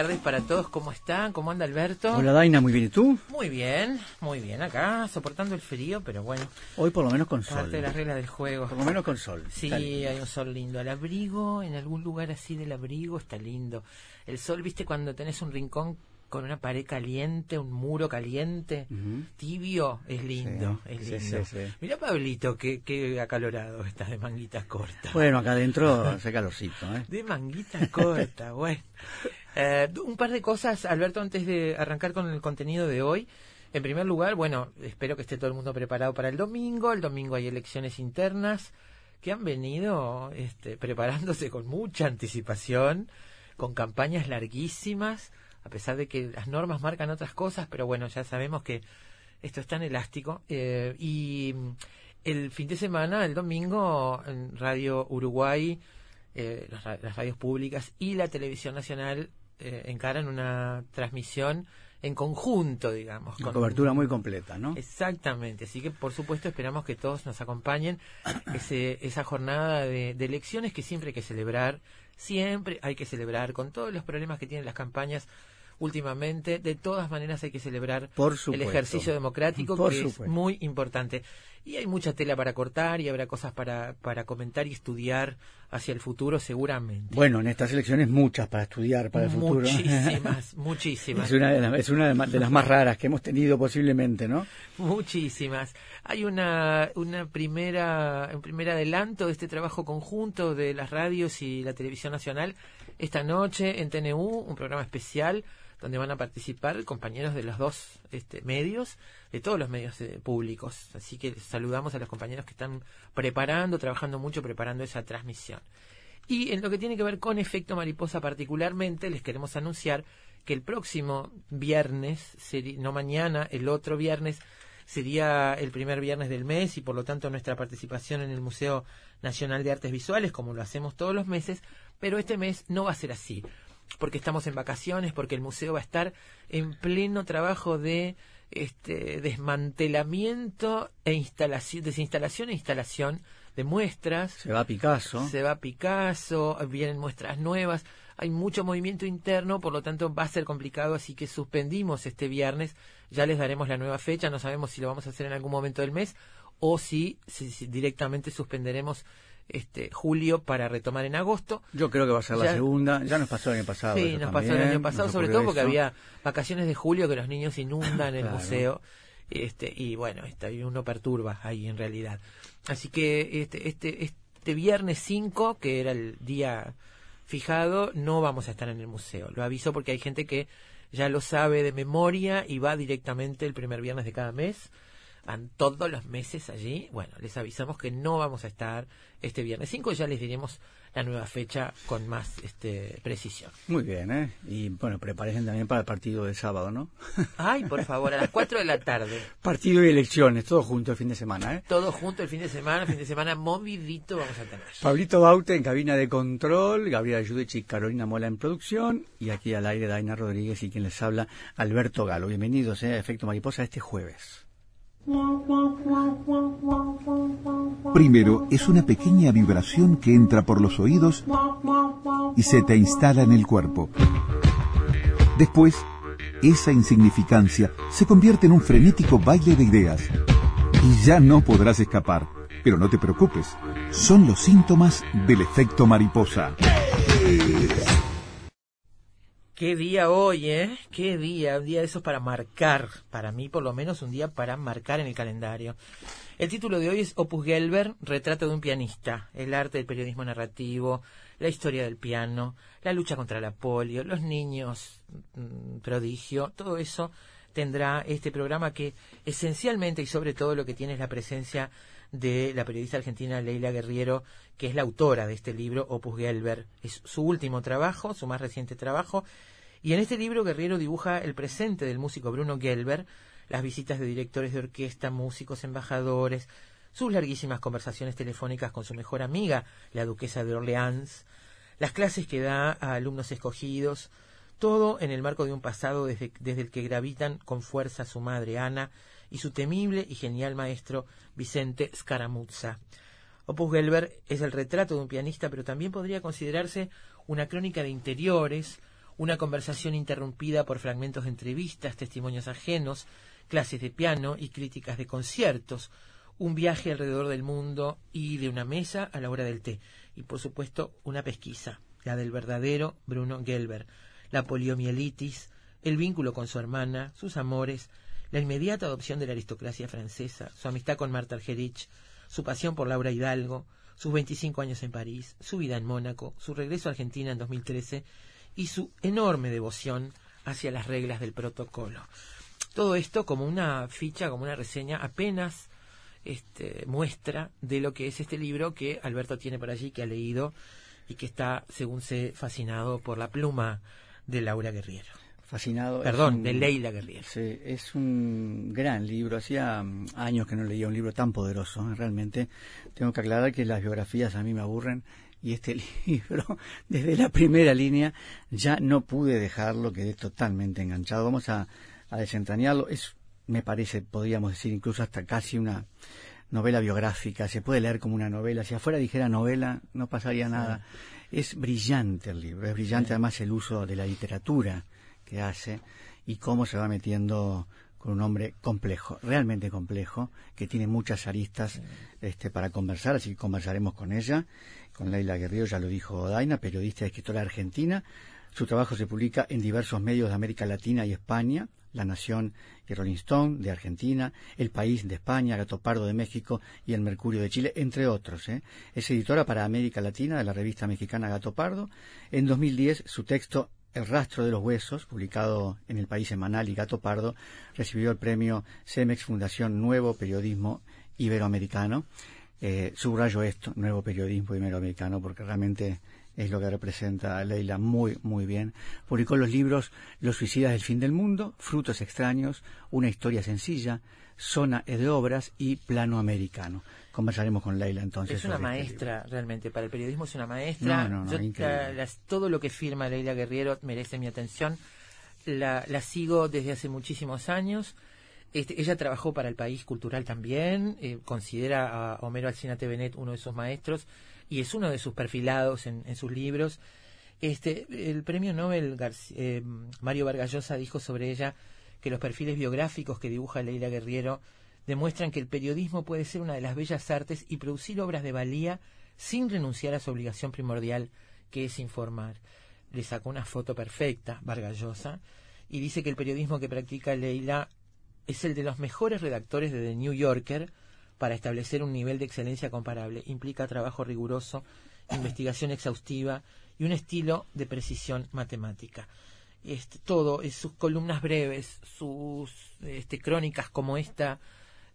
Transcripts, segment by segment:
Tardes para todos. ¿Cómo están? ¿Cómo anda Alberto? Hola Daina, muy bien. ¿Y tú? Muy bien, muy bien. Acá soportando el frío, pero bueno. Hoy por lo menos con sol. Parte de las reglas del juego. Por lo menos con sol. Sí, hay un sol lindo. Al abrigo, en algún lugar así del abrigo, está lindo. El sol, viste, cuando tenés un rincón con una pared caliente, un muro caliente, tibio, es lindo, es lindo. Mira Pablito, qué, qué acalorado estás de manguitas cortas. Bueno, acá adentro hace calorcito, ¿eh? De manguitas cortas, bueno. Eh, un par de cosas, Alberto, antes de arrancar con el contenido de hoy. En primer lugar, bueno, espero que esté todo el mundo preparado para el domingo. El domingo hay elecciones internas que han venido este, preparándose con mucha anticipación, con campañas larguísimas a pesar de que las normas marcan otras cosas, pero bueno, ya sabemos que esto es tan elástico. Eh, y el fin de semana, el domingo, en Radio Uruguay, eh, las, radios públicas y la televisión nacional eh, encaran una transmisión en conjunto, digamos. Con cobertura muy completa, ¿no? Exactamente. Así que, por supuesto, esperamos que todos nos acompañen ese, esa jornada de, de elecciones que siempre hay que celebrar. Siempre hay que celebrar con todos los problemas que tienen las campañas últimamente. De todas maneras hay que celebrar el ejercicio democrático, que es muy importante. Y hay mucha tela para cortar y habrá cosas para, para comentar y estudiar hacia el futuro seguramente. Bueno, en estas elecciones muchas para estudiar para el futuro. Muchísimas, muchísimas. Es una, de las, es una de las más raras que hemos tenido posiblemente, ¿no? Muchísimas. Hay una, una primera, un primer adelanto de este trabajo conjunto de las radios y la televisión nacional esta noche en TNU, un programa especial donde van a participar compañeros de los dos este, medios, de todos los medios eh, públicos. Así que saludamos a los compañeros que están preparando, trabajando mucho, preparando esa transmisión. Y en lo que tiene que ver con efecto mariposa particularmente, les queremos anunciar que el próximo viernes, no mañana, el otro viernes, sería el primer viernes del mes y por lo tanto nuestra participación en el Museo Nacional de Artes Visuales, como lo hacemos todos los meses, pero este mes no va a ser así porque estamos en vacaciones, porque el museo va a estar en pleno trabajo de este desmantelamiento e instalación, desinstalación e instalación de muestras. Se va Picasso. Se va Picasso, vienen muestras nuevas. Hay mucho movimiento interno, por lo tanto va a ser complicado, así que suspendimos este viernes. Ya les daremos la nueva fecha, no sabemos si lo vamos a hacer en algún momento del mes o si, si directamente suspenderemos este, julio para retomar en agosto. Yo creo que va a ser la segunda. Ya nos pasó el año pasado. Sí, nos pasó el año pasado, sobre todo porque había vacaciones de julio que los niños inundan el museo. Este, y bueno, este, uno perturba ahí en realidad. Así que este, este, este viernes 5, que era el día fijado, no vamos a estar en el museo. Lo aviso porque hay gente que ya lo sabe de memoria y va directamente el primer viernes de cada mes van todos los meses allí. Bueno, les avisamos que no vamos a estar este viernes 5, ya les diremos la nueva fecha con más este, precisión. Muy bien, ¿eh? Y bueno, preparen también para el partido de sábado, ¿no? Ay, por favor, a las 4 de la tarde. Partido y elecciones, todo junto el fin de semana, ¿eh? Todo junto el fin de semana, fin de semana movidito vamos a tener. Pablito Baute en cabina de control, Gabriela Yudici y Carolina Mola en producción, y aquí al aire Daina Rodríguez y quien les habla, Alberto Galo. Bienvenidos ¿eh? a Efecto Mariposa este jueves. Primero es una pequeña vibración que entra por los oídos y se te instala en el cuerpo. Después, esa insignificancia se convierte en un frenético baile de ideas. Y ya no podrás escapar. Pero no te preocupes, son los síntomas del efecto mariposa. Qué día hoy, ¿eh? Qué día, un día de esos para marcar, para mí por lo menos un día para marcar en el calendario. El título de hoy es Opus Gelber, Retrato de un pianista, el arte del periodismo narrativo, la historia del piano, la lucha contra la polio, los niños mm, prodigio, todo eso tendrá este programa que esencialmente y sobre todo lo que tiene es la presencia de la periodista argentina Leila Guerriero, que es la autora de este libro, Opus Gelber. Es su último trabajo, su más reciente trabajo, y en este libro Guerriero dibuja el presente del músico Bruno Gelber, las visitas de directores de orquesta, músicos, embajadores, sus larguísimas conversaciones telefónicas con su mejor amiga, la duquesa de Orleans, las clases que da a alumnos escogidos, todo en el marco de un pasado desde, desde, el que gravitan con fuerza su madre Ana y su temible y genial maestro Vicente Scaramuzza. Opus Gelber es el retrato de un pianista, pero también podría considerarse una crónica de interiores, una conversación interrumpida por fragmentos de entrevistas, testimonios ajenos, clases de piano y críticas de conciertos, un viaje alrededor del mundo y de una mesa a la hora del té, y por supuesto una pesquisa, la del verdadero Bruno Gelber, la poliomielitis, el vínculo con su hermana, sus amores, la inmediata adopción de la aristocracia francesa, su amistad con Marta Argerich, su pasión por Laura Hidalgo, sus 25 años en París, su vida en Mónaco, su regreso a Argentina en 2013 y su enorme devoción hacia las reglas del protocolo. Todo esto como una ficha, como una reseña apenas este, muestra de lo que es este libro que Alberto tiene por allí, que ha leído y que está, según sé, fascinado por la pluma de Laura Guerriero. Fascinado. Perdón, de Leila Guerriero. Sí, es un gran libro. Hacía años que no leía un libro tan poderoso. ¿eh? Realmente tengo que aclarar que las biografías a mí me aburren y este libro, desde la primera línea, ya no pude dejarlo, quedé totalmente enganchado. Vamos a, a desentrañarlo. Es, me parece, podríamos decir, incluso hasta casi una novela biográfica. Se puede leer como una novela. Si afuera dijera novela, no pasaría nada. Es brillante el libro, es brillante además el uso de la literatura que hace y cómo se va metiendo con un hombre complejo, realmente complejo, que tiene muchas aristas este, para conversar, así que conversaremos con ella con Leila Guerrero, ya lo dijo Daina, periodista y escritora argentina. Su trabajo se publica en diversos medios de América Latina y España, La Nación y Rolling Stone de Argentina, El País de España, Gato Pardo de México y El Mercurio de Chile, entre otros. ¿eh? Es editora para América Latina de la revista mexicana Gato Pardo. En 2010 su texto el rastro de los huesos, publicado en el País Semanal y Gato Pardo, recibió el premio CEMEX Fundación Nuevo Periodismo Iberoamericano eh, subrayo esto, nuevo periodismo iberoamericano, porque realmente es lo que representa Leila muy, muy bien. Publicó los libros Los suicidas del fin del mundo, Frutos extraños, Una historia sencilla, Zona de obras y Plano americano. Conversaremos con Leila entonces. Es una este maestra, realmente. Para el periodismo es una maestra. todo lo que firma Leila Guerriero merece mi atención. La, la sigo desde hace muchísimos años Este, ella trabajó para el país cultural también, eh, considera a Homero Alcinate Benet uno de sus maestros y es uno de sus perfilados en, sus libros. Este, el premio Nobel eh, Mario Vargallosa dijo sobre ella que los perfiles biográficos que dibuja Leila Guerriero demuestran que el periodismo puede ser una de las bellas artes y producir obras de valía sin renunciar a su obligación primordial, que es informar. Le sacó una foto perfecta, Vargallosa, y dice que el periodismo que practica Leila es el de los mejores redactores de The New Yorker para establecer un nivel de excelencia comparable. Implica trabajo riguroso, investigación exhaustiva y un estilo de precisión matemática. Este, todo, sus columnas breves, sus este, crónicas como esta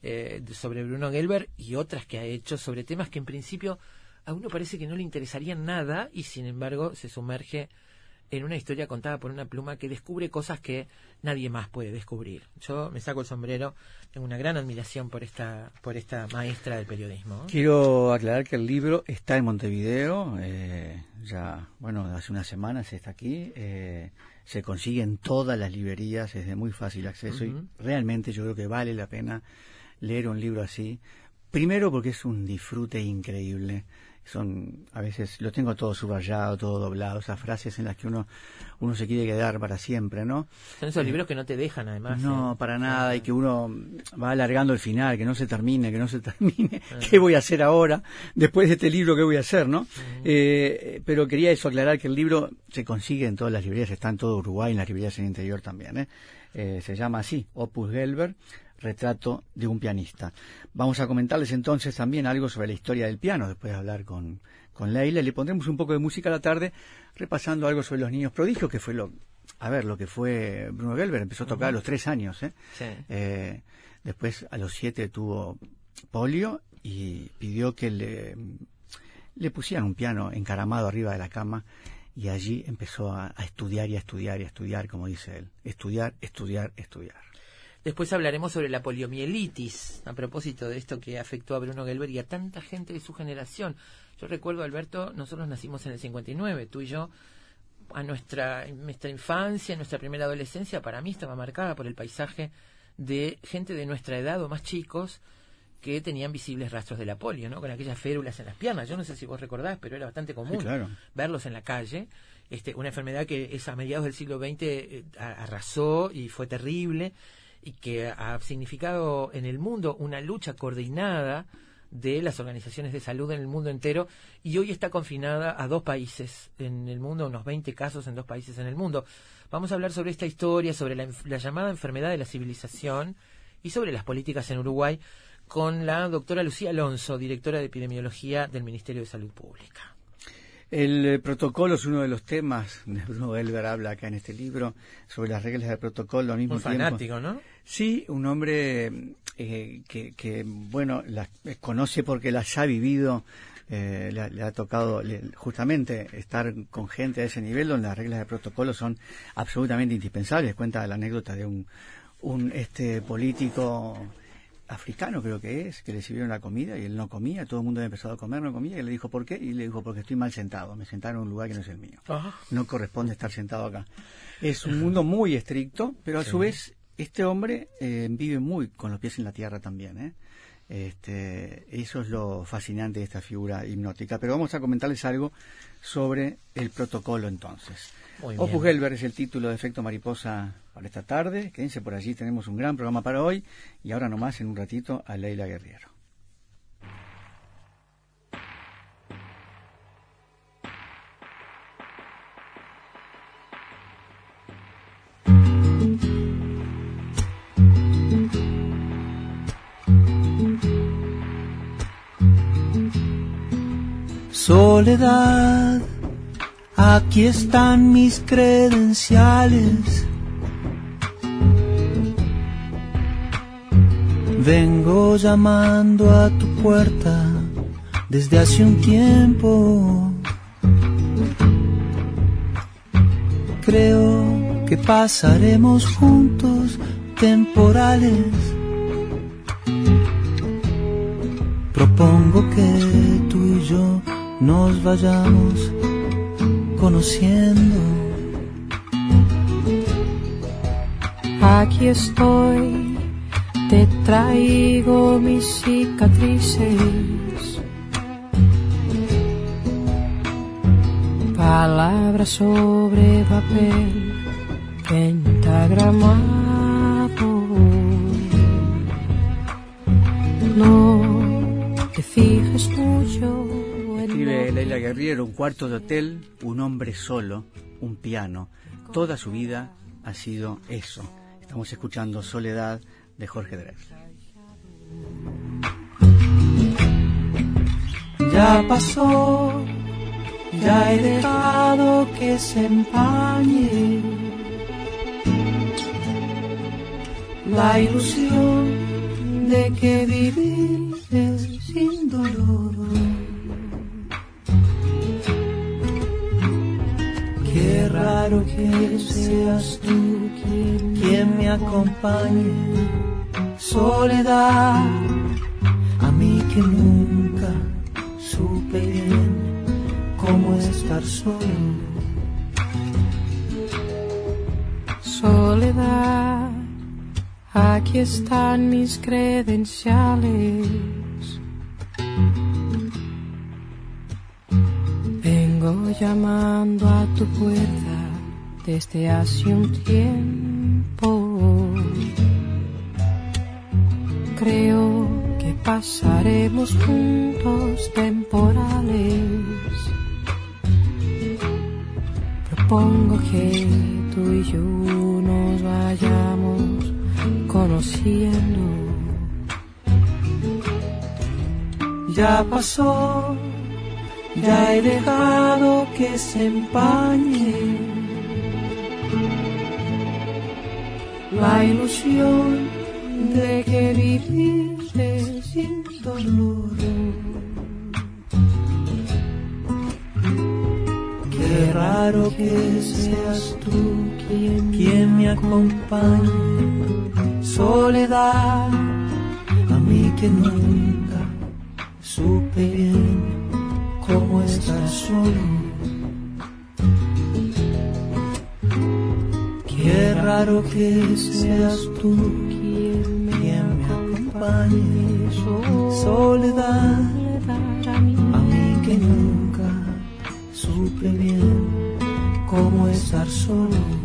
eh, sobre Bruno Gelber y otras que ha hecho sobre temas que en principio a uno parece que no le interesarían nada y sin embargo se sumerge en una historia contada por una pluma que descubre cosas que nadie más puede descubrir. Yo me saco el sombrero, tengo una gran admiración por esta, por esta maestra del periodismo. Quiero aclarar que el libro está en Montevideo, eh, ya, bueno, hace unas semanas está aquí, eh, se consigue en todas las librerías, es de muy fácil acceso y realmente yo creo que vale la pena leer un libro así. Primero porque es un disfrute increíble son a veces lo tengo todo subrayado, todo doblado, esas frases en las que uno uno se quiere quedar para siempre, ¿no? Son esos libros que no te dejan además. No, ¿eh? para nada y que uno va alargando el final, que no se termine, que no se termine. Ah. ¿Qué voy a hacer ahora después de este libro? ¿Qué voy a hacer, no? Eh, pero quería eso aclarar que el libro se consigue en todas las librerías, está en todo Uruguay, en las librerías en el interior también, ¿eh? eh se llama así, Opus Gelber, retrato de un pianista. Vamos a comentarles entonces también algo sobre la historia del piano, después de hablar con, con Leila. Le pondremos un poco de música a la tarde, repasando algo sobre los niños prodigios, que fue lo, a ver, lo que fue Bruno Gelber. Empezó a tocar a los tres años. ¿eh? Eh, después, a los siete, tuvo polio y pidió que le, le pusieran un piano encaramado arriba de la cama y allí empezó a, a, estudiar y a estudiar y a estudiar, como dice él. Estudiar, estudiar, estudiar. Después hablaremos sobre la poliomielitis, a propósito de esto que afectó a Bruno Gelber y a tanta gente de su generación. Yo recuerdo, Alberto, nosotros nacimos en el 59, tú y yo, a nuestra, nuestra infancia, nuestra primera adolescencia, para mí estaba marcada por el paisaje de gente de nuestra edad o más chicos que tenían visibles rastros de la polio, ¿no? Con aquellas férulas en las piernas. Yo no sé si vos recordás, pero era bastante común verlos en la calle. Este, una enfermedad que es a mediados del siglo XX eh, arrasó y fue terrible y que ha significado en el mundo una lucha coordinada de las organizaciones de salud en el mundo entero y hoy está confinada a dos países en el mundo, unos 20 casos en dos países en el mundo. Vamos a hablar sobre esta historia, sobre la, la llamada enfermedad de la civilización y sobre las políticas en Uruguay con la doctora Lucía Alonso, directora de epidemiología del Ministerio de Salud Pública. El eh, protocolo es uno de los temas, Bruno Elber habla acá en este libro, sobre las reglas del protocolo al mismo Un fanático, ¿no? Sí, un hombre eh, que, bueno, las conoce porque las ha vivido, eh, le, ha tocado justamente estar con gente a ese nivel donde las reglas del protocolo son absolutamente indispensables. Cuenta la anécdota de un, un este político africano creo que es, que le sirvieron la comida y él no comía, todo el mundo había empezado a comer, no comía, y le dijo ¿por qué? Y le dijo porque estoy mal sentado, me sentaron en un lugar que no es el mío. No corresponde estar sentado acá. Es un mundo muy estricto, pero a su vez este hombre eh, vive muy con los pies en la tierra también. ¿eh? Este, eso es lo fascinante de esta figura hipnótica. Pero vamos a comentarles algo sobre el protocolo entonces. Opus Gelber es el título de Efecto Mariposa para esta tarde. Quédense por allí, tenemos un gran programa para hoy. Y ahora nomás, en un ratito, a Leila Guerriero. Soledad Aquí están mis credenciales. Vengo llamando a tu puerta desde hace un tiempo. Creo que pasaremos juntos temporales. Propongo que tú y yo nos vayamos conociendo. Aquí estoy te traigo mis cicatrices. Palabras sobre papel pentagramado. No te fijes mucho. Escribe Leila Guerriero, un cuarto de hotel, un hombre solo, un piano. Toda su vida ha sido eso. Estamos escuchando Soledad de Jorge Drexler. Ya pasó, ya he dejado que se empañe la ilusión de que vivir es sin dolor. Raro que seas tú quien, me acompañe soledad, a mí que nunca supe bien cómo estar solo. Soledad, aquí están mis credenciales. Llamando a tu puerta desde hace un tiempo creo que pasaremos juntos temporales. Propongo que tú y yo nos vayamos conociendo. Ya pasó, ya he dejado que se empañe la ilusión de que viviste sin dolor. Qué raro que seas tú quien, quien me acompañe, soledad, a mí que nunca supe bien cómo estar solo. Qué raro que seas tú quien me acompañe, soledad, a mí que nunca supe bien cómo estar solo.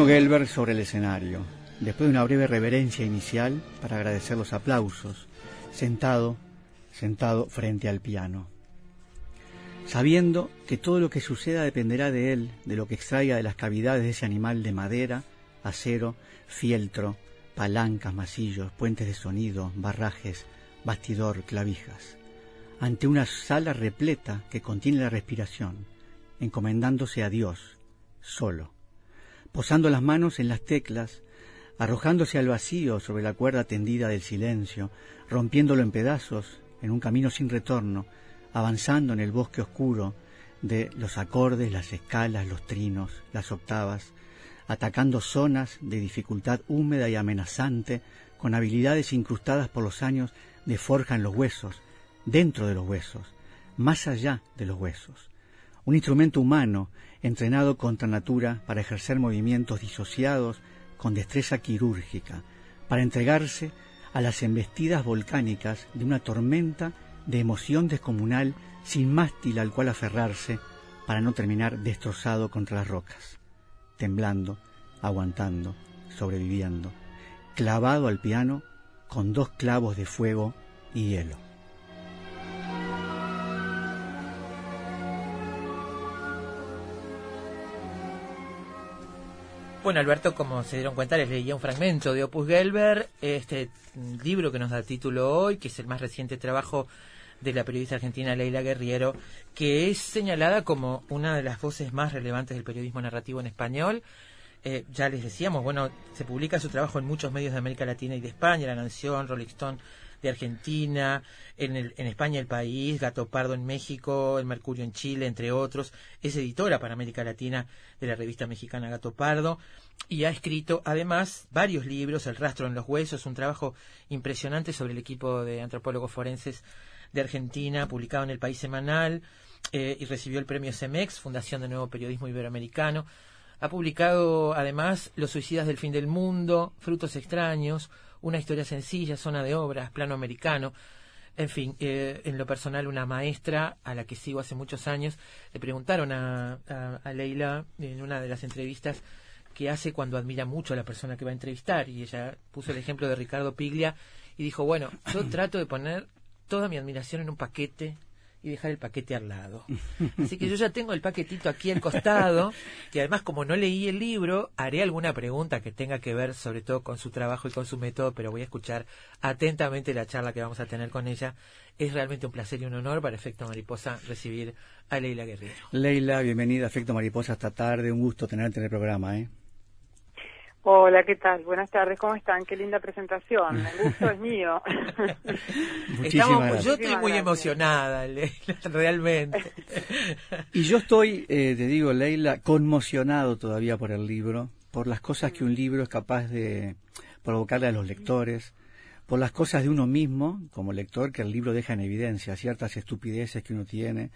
Bruno Gelber sobre el escenario, después de una breve reverencia inicial para agradecer los aplausos, sentado, sentado frente al piano. Sabiendo que todo lo que suceda dependerá de él, de lo que extraiga de las cavidades de ese animal de madera, acero, fieltro, palancas, masillos, puentes de sonido, barrajes, bastidor, clavijas, ante una sala repleta que contiene la respiración, encomendándose a Dios, solo posando las manos en las teclas, arrojándose al vacío sobre la cuerda tendida del silencio, rompiéndolo en pedazos, en un camino sin retorno, avanzando en el bosque oscuro de los acordes, las escalas, los trinos, las octavas, atacando zonas de dificultad húmeda y amenazante, con habilidades incrustadas por los años de forja en los huesos, dentro de los huesos, más allá de los huesos un instrumento humano entrenado contra natura para ejercer movimientos disociados con destreza quirúrgica, para entregarse a las embestidas volcánicas de una tormenta de emoción descomunal sin mástil al cual aferrarse para no terminar destrozado contra las rocas, temblando, aguantando, sobreviviendo, clavado al piano con dos clavos de fuego y hielo. Bueno, Alberto, como se dieron cuenta, les leía un fragmento de Opus Gelber, este libro que nos da título hoy, que es el más reciente trabajo de la periodista argentina Leila Guerriero, que es señalada como una de las voces más relevantes del periodismo narrativo en español. Eh, ya les decíamos, bueno, se publica su trabajo en muchos medios de América Latina y de España, La Nación, Rolling Stone de Argentina, en, el, en España El País, Gato Pardo en México, El Mercurio en Chile, entre otros. Es editora para América Latina de la revista mexicana Gato Pardo y ha escrito además varios libros, El rastro en los huesos, un trabajo impresionante sobre el equipo de antropólogos forenses de Argentina, publicado en El País Semanal, eh, y recibió el premio CEMEX, Fundación de Nuevo Periodismo Iberoamericano. Ha publicado además Los Suicidas del Fin del Mundo, Frutos Extraños, Una Historia Sencilla, Zona de Obras, Plano Americano. En fin, eh, en lo personal, una maestra a la que sigo hace muchos años, le preguntaron a, a Leila en una de las entrevistas qué hace cuando admira mucho a la persona que va a entrevistar. Y ella puso el ejemplo de Ricardo Piglia y dijo, bueno, yo trato de poner toda mi admiración en un paquete y dejar el paquete al lado. Así que yo ya tengo el paquetito aquí al costado, y además como no leí el libro, haré alguna pregunta que tenga que ver sobre todo con su trabajo y con su método, pero voy a escuchar atentamente la charla que vamos a tener con ella. Es realmente un placer y un honor para Efecto Mariposa recibir a Leila Guerrero. Leila, bienvenida a Efecto Mariposa esta tarde, un gusto tenerte en el programa. ¿eh? Hola, ¿qué tal? Buenas tardes, ¿cómo están? Qué linda presentación, el gusto es mío. Estamos, yo estoy muy emocionada, Leila, realmente. Y yo estoy, eh, te digo, Leila, conmocionado todavía por el libro, por las cosas que un libro es capaz de provocarle a los lectores, por las cosas de uno mismo, como lector, que el libro deja en evidencia, ciertas estupideces que uno tiene,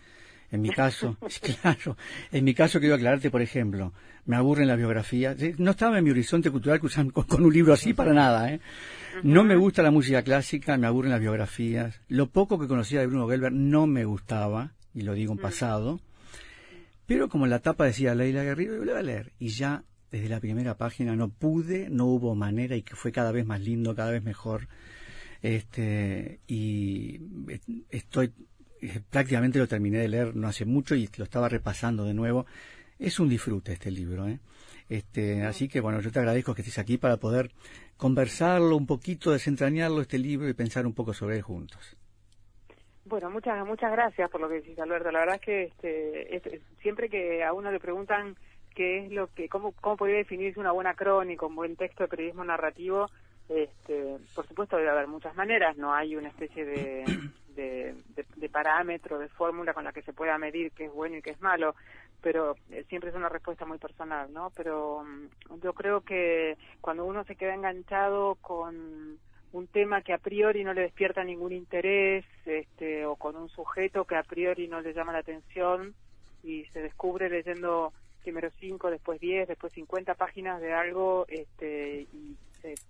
en mi caso, claro, en mi caso quiero aclararte, por ejemplo, me aburren las biografías. No estaba en mi horizonte cultural con, con un libro así para nada. ¿eh? No me gusta la música clásica, me aburren las biografías. Lo poco que conocía de Bruno Gelber no me gustaba, y lo digo en pasado. Pero como la tapa decía Leila Guerrero, yo le voy a leer. Y ya desde la primera página no pude, no hubo manera y que fue cada vez más lindo, cada vez mejor. Este, y estoy prácticamente lo terminé de leer no hace mucho y lo estaba repasando de nuevo. Es un disfrute este libro, ¿eh? Este, así que bueno, yo te agradezco que estés aquí para poder conversarlo un poquito, desentrañarlo este libro y pensar un poco sobre él juntos. Bueno, muchas muchas gracias por lo que decís, Alberto. La verdad es que este, siempre que a uno le preguntan qué es lo que, cómo, cómo podría definirse una buena crónica, un buen texto de periodismo narrativo, este, por supuesto debe haber muchas maneras. No hay una especie de de, de, parámetro, de fórmula con la que se pueda medir qué es bueno y qué es malo, pero eh, siempre es una respuesta muy personal, ¿no? Pero mm, yo creo que cuando uno se queda enganchado con un tema que a priori no le despierta ningún interés, este, o con un sujeto que a priori no le llama la atención y se descubre leyendo primero cinco, después diez, después cincuenta páginas de algo, este, y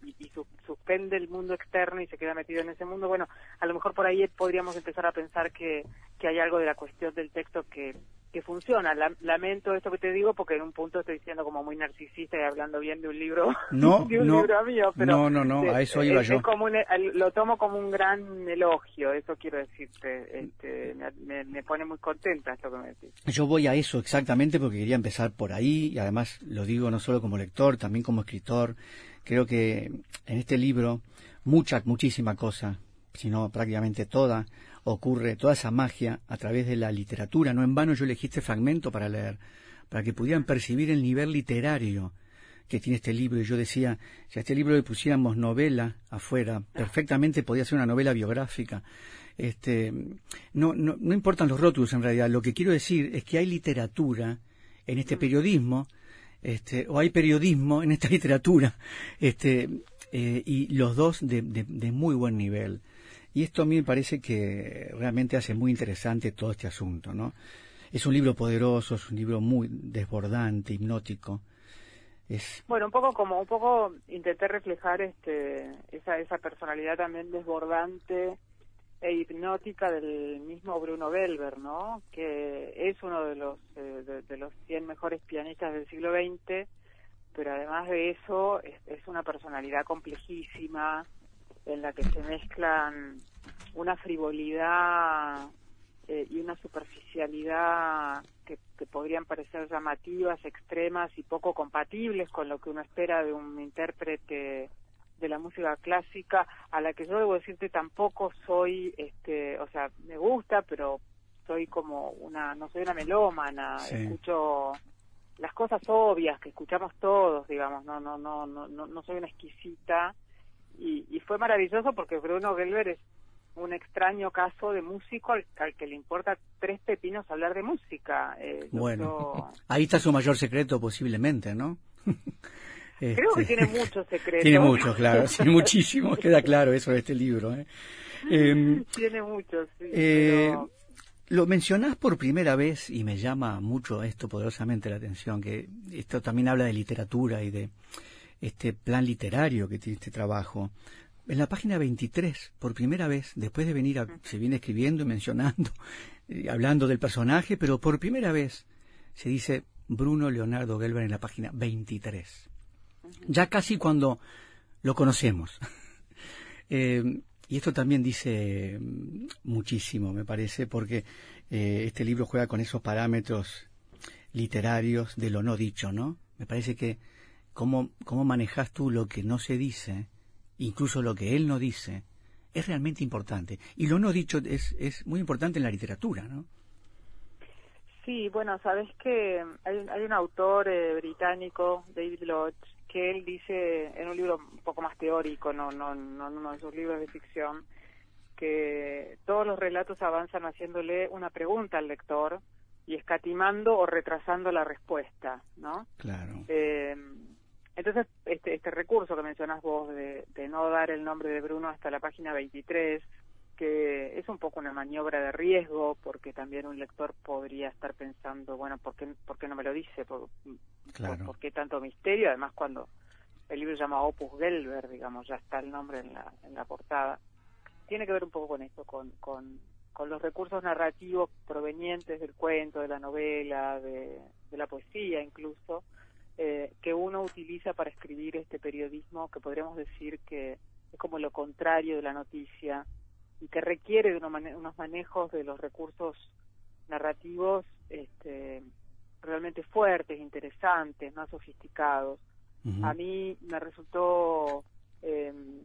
y, suspende el mundo externo y se queda metido en ese mundo, bueno, a lo mejor por ahí podríamos empezar a pensar que, que hay algo de la cuestión del texto que, que funciona. lamento esto que te digo porque en un punto estoy siendo como muy narcisista y hablando bien de un libro, no, de un no, libro mío, pero no, no, no, a eso iba yo. Como lo tomo como un gran elogio, eso quiero decirte, este, me, me, pone muy contenta esto que me decís. Yo voy a eso exactamente porque quería empezar por ahí y además lo digo no solo como lector, también como escritor. Creo que en este libro mucha, muchísima cosa, sino prácticamente toda, ocurre, toda esa magia a través de la literatura. No en vano yo elegí este fragmento para leer, para que pudieran percibir el nivel literario que tiene este libro. Y yo decía, si a este libro le pusiéramos novela afuera, perfectamente podía ser una novela biográfica. Este, no, no, no importan los rótulos en realidad. Lo que quiero decir es que hay literatura en este periodismo este, o hay periodismo en esta literatura, este, eh, y los dos de, de, muy buen nivel. Y esto a mí me parece que realmente hace muy interesante todo este asunto, ¿no? es un libro poderoso, es un libro muy desbordante, hipnótico. Es... Bueno, un poco como, un poco intenté reflejar este, esa, esa personalidad también desbordante e hipnótica del mismo Bruno Belver, ¿no? Que es uno de los eh, de, los 100 mejores pianistas del siglo XX, pero además de eso es, una personalidad complejísima en la que se mezclan una frivolidad eh, y una superficialidad que, que, podrían parecer llamativas, extremas y poco compatibles con lo que uno espera de un intérprete de la música clásica a la que yo debo decirte tampoco soy este o sea me gusta pero soy como una no soy una melómana escucho las cosas obvias que escuchamos todos digamos no no no no no, soy una exquisita y, y fue maravilloso porque Bruno Gelber es un extraño caso de músico al, que le importa tres pepinos hablar de música. Eh, bueno, ahí está su mayor secreto posiblemente, ¿no? Creo que este, tiene muchos secretos. Tiene muchos, claro, sí, muchísimo, queda claro eso de este libro. ¿eh? Em, tiene muchos, sí. Eh, lo mencionás por primera vez y me llama mucho esto poderosamente la atención, que esto también habla de literatura y de este plan literario que tiene este trabajo. En la página 23, por primera vez, después de venir, a, se viene escribiendo y mencionando, y hablando del personaje, pero por primera vez se dice Bruno Leonardo Gelber en la página 23 ya casi cuando lo conocemos. Eh, y esto también dice mm, muchísimo, me parece, porque eh, este libro juega con esos parámetros literarios de lo no dicho, ¿no? Me parece que cómo, cómo manejas tú lo que no se dice, incluso lo que él no dice, es realmente importante. Y lo no dicho es, es muy importante en la literatura, ¿no? Sí, bueno, sabes que hay, hay un autor eh, británico, David Lodge, que él dice en un libro un poco más teórico, no, no, no en uno de sus libros de ficción, que todos los relatos avanzan haciéndole una pregunta al lector y escatimando o retrasando la respuesta, ¿no? Claro. Eh, entonces, este, este recurso que mencionas vos de, de no dar el nombre de Bruno hasta la página 23, que es un poco una maniobra de riesgo, porque también un lector podría estar pensando, bueno, ¿por qué, por qué no me lo dice? ¿Por, por, qué tanto misterio? Además, cuando el libro se llama Opus Gelber, digamos, ya está el nombre en la, en la portada, tiene que ver un poco con esto, con, con, con los recursos narrativos provenientes del cuento, de la novela, de, de la poesía incluso, eh, que uno utiliza para escribir este periodismo que podríamos decir que es como lo contrario de la noticia, y que requiere de unos manejos de los recursos narrativos este, realmente fuertes, interesantes, más sofisticados. A mí me resultó em,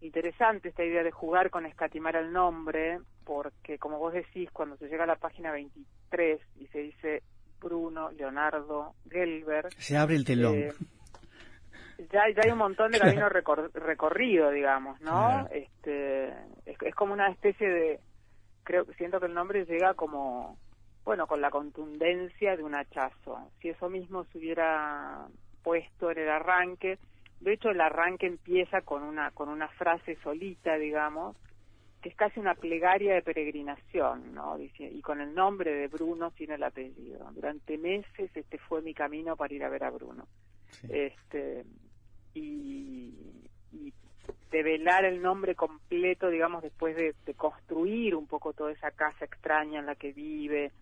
interesante esta idea de jugar con escatimar el nombre, porque como vos decís, cuando se llega a la página 23 y se dice Bruno, Leonardo, Gelber... Se abre el telón. Eh, ya, ya hay un montón de camino recorrido, digamos, ¿no? Este, es, como una especie de, creo, siento que el nombre llega como, bueno, con la contundencia de un hachazo. Si eso mismo se hubiera puesto en el arranque, de hecho el arranque empieza con una, con una frase solita, digamos, que es casi una plegaria de peregrinación, ¿no? Dice, y con el nombre de Bruno sin el apellido. Durante meses este fue mi camino para ir a ver a Bruno. Este, y, y develar el nombre completo, digamos, después de, construir un poco toda esa casa extraña en la que vive,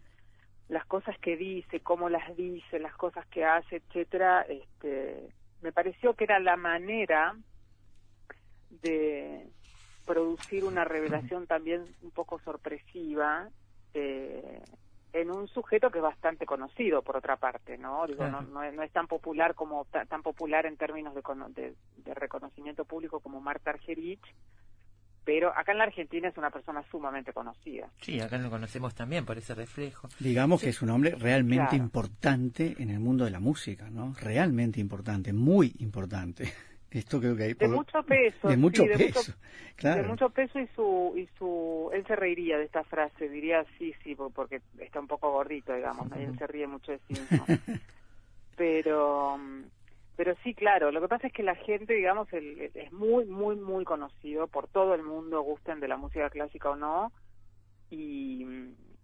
las cosas que dice, cómo las dice, las cosas que hace, etcétera, este, me pareció que era la manera de producir una revelación también un poco sorpresiva eh, en un sujeto que es bastante conocido por otra parte no digo no, no, es, tan popular como tan popular en términos de, de, reconocimiento público como Marta Argerich pero acá en la Argentina es una persona sumamente conocida. Sí, acá lo conocemos también por ese reflejo. Digamos que es un hombre realmente importante en el mundo de la música, ¿no? Realmente importante, muy importante. Esto creo que hay de mucho peso. De mucho peso, De mucho peso y su, y su... Él se reiría de esta frase, diría sí, sí, porque está un poco gordito, digamos, él se ríe mucho de sí mismo. pero... Pero sí, claro, lo que pasa es que la gente, digamos, es muy, muy, muy conocido por todo el mundo, gusten de la música clásica o no, y,